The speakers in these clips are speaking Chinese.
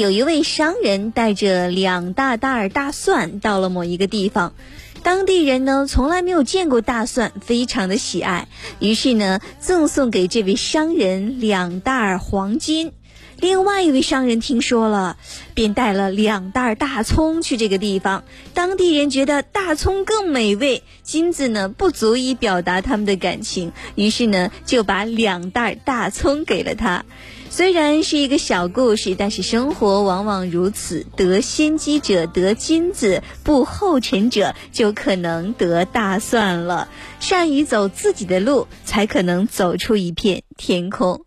有一位商人带着两大袋大蒜到了某一个地方，当地人呢从来没有见过大蒜，非常的喜爱，于是呢赠送给这位商人两袋黄金。另外一位商人听说了，便带了两袋大葱去这个地方。当地人觉得大葱更美味，金子呢不足以表达他们的感情，于是呢就把两袋大葱给了他。虽然是一个小故事，但是生活往往如此：得先机者得金子，不后尘者就可能得大蒜了。善于走自己的路，才可能走出一片天空。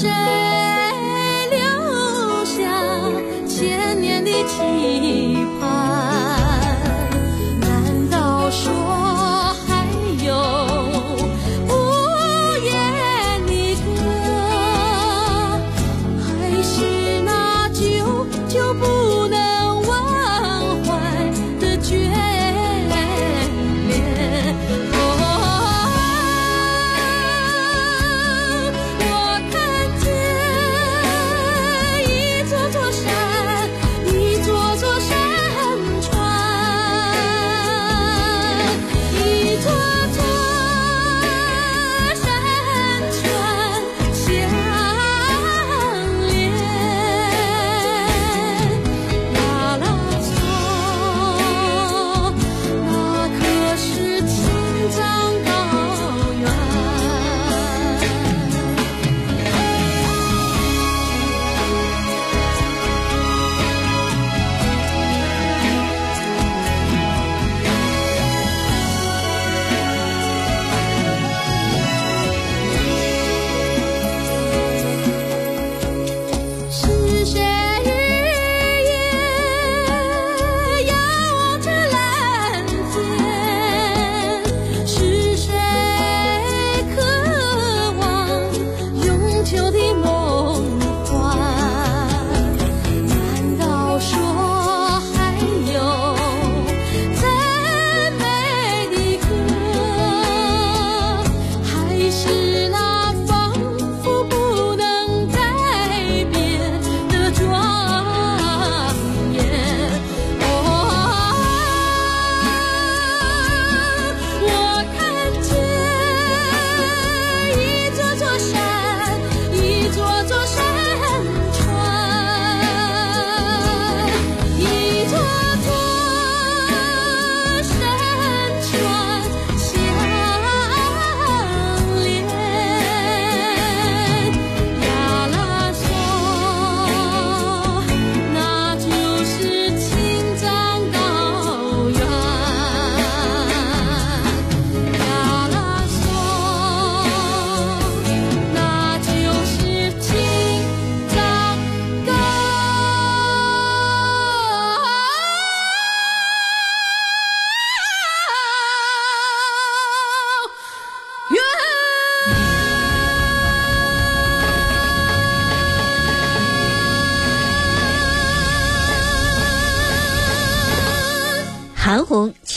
谁留下千年的期盼？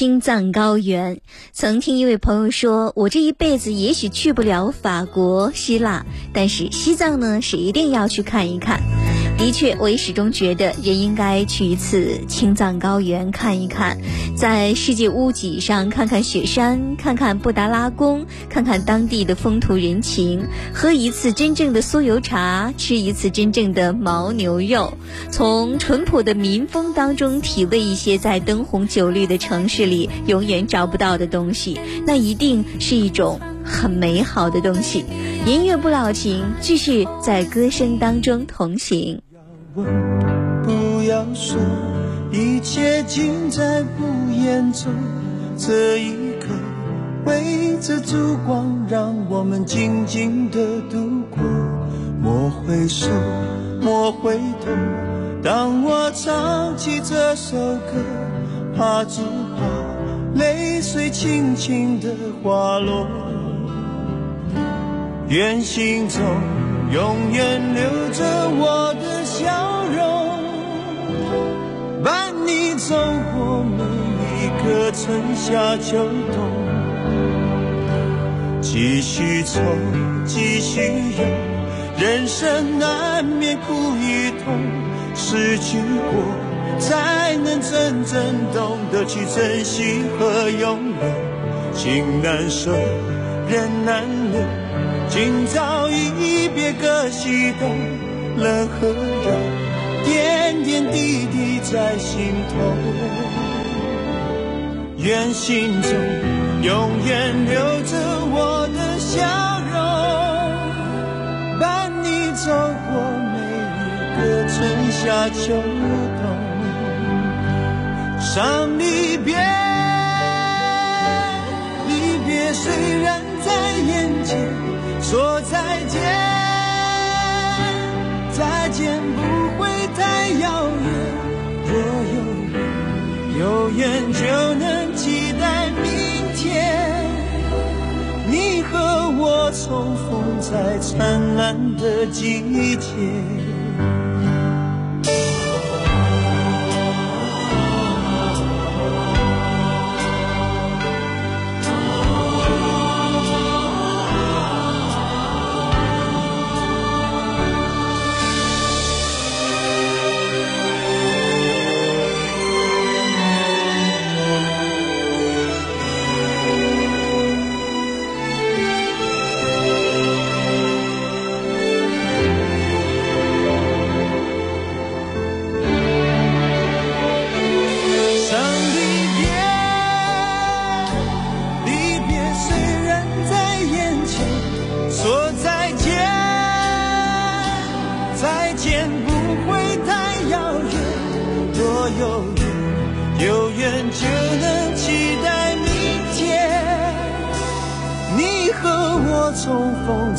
青藏高原。曾听一位朋友说，我这一辈子也许去不了法国、希腊，但是西藏呢是一定要去看一看。的确，我也始终觉得人应该去一次青藏高原看一看，在世界屋脊上看看雪山，看看布达拉宫，看看当地的风土人情，喝一次真正的酥油茶，吃一次真正的牦牛肉，从淳朴的民风当中体味一些在灯红酒绿的城市里永远找不到的东西，那一定是一种很美好的东西。音乐不老情，继续在歌声当中同行。问，不要说，一切尽在不言中。这一刻，围着烛光，让我们静静的度过。莫回首，莫回头。当我唱起这首歌，怕只怕泪水轻轻的滑落。愿心中永远留着我的笑容，伴你走过每一个春夏秋冬。继续走，继续游，人生难免苦与痛，失去过才能真正懂得去珍惜和拥有。情难舍，人难留，今朝一别各西东，冷和热，点点滴滴在心头。愿心中永远留着我的笑容，伴你走过每一个春夏秋冬。伤离别，离别虽然在眼前，说再见，天不会太遥远。若有缘，有缘就能期待明天，你和我重逢在灿烂的季节。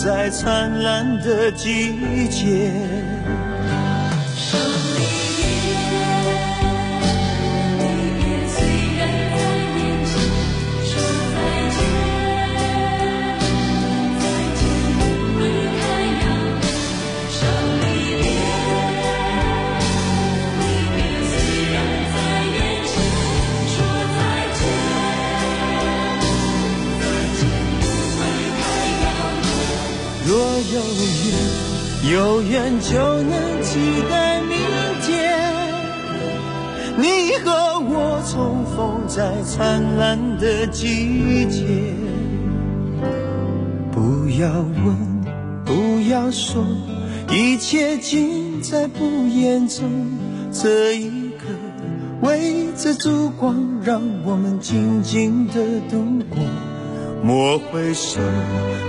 在灿烂的季节。有缘，有缘就能期待明天，你和我重逢在灿烂的季节。不要问，不要说，一切尽在不言中。这一刻，围着烛光，让我们静静的度过。莫回首，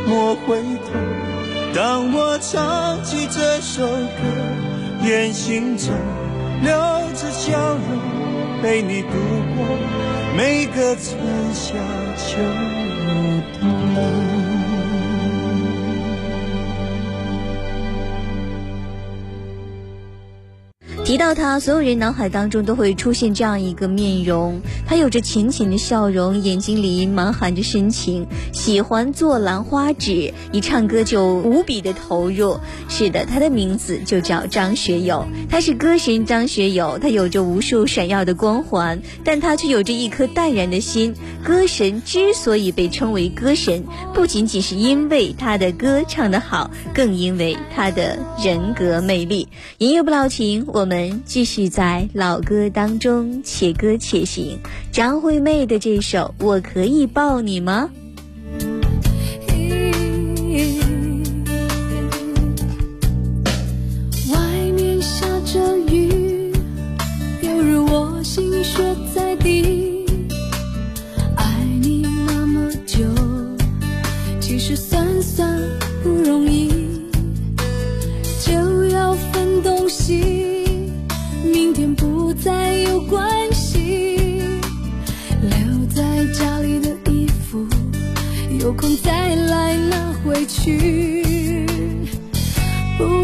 莫回头。当我唱起这首歌，愿心中留着笑容，陪你度过每个春夏秋冬。提到他，所有人脑海当中都会出现这样一个面容，他有着浅浅的笑容，眼睛里满含着深情，喜欢做兰花指，一唱歌就无比的投入。是的，他的名字就叫张学友，他是歌神张学友，他有着无数闪耀的光环，但他却有着一颗淡然的心。歌神之所以被称为歌神，不仅仅是因为他的歌唱得好，更因为他的人格魅力。音乐不老情，我们。继续在老歌当中且歌且行，张惠妹的这首《我可以抱你吗》。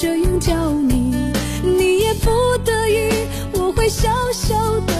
这样叫你，你也不得已，我会笑笑的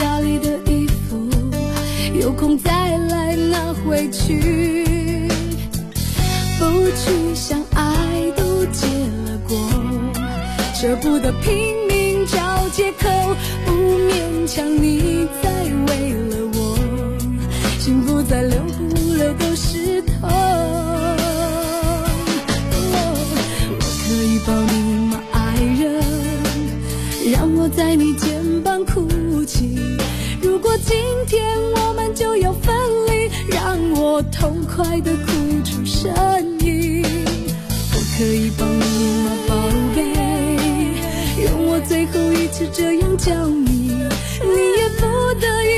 家里的衣服，有空再来拿回去。不去想爱都结了果，舍不得拼命找借口，不勉强你再为了我，幸福在流了都是痛。我可以抱你吗，爱人？让我在你肩膀哭情。如果今天我们就要分离，让我痛快的哭出声音。我可以帮你吗，宝贝？用我最后一次这样叫你，你也不得已，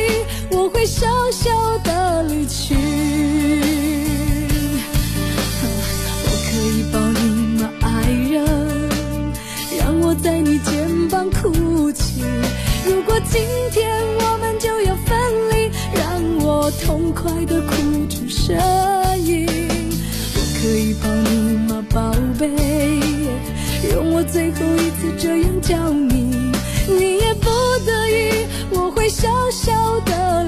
我会笑笑的离去。宝贝？让我最后一次这样叫你，你也不得已，我会笑笑的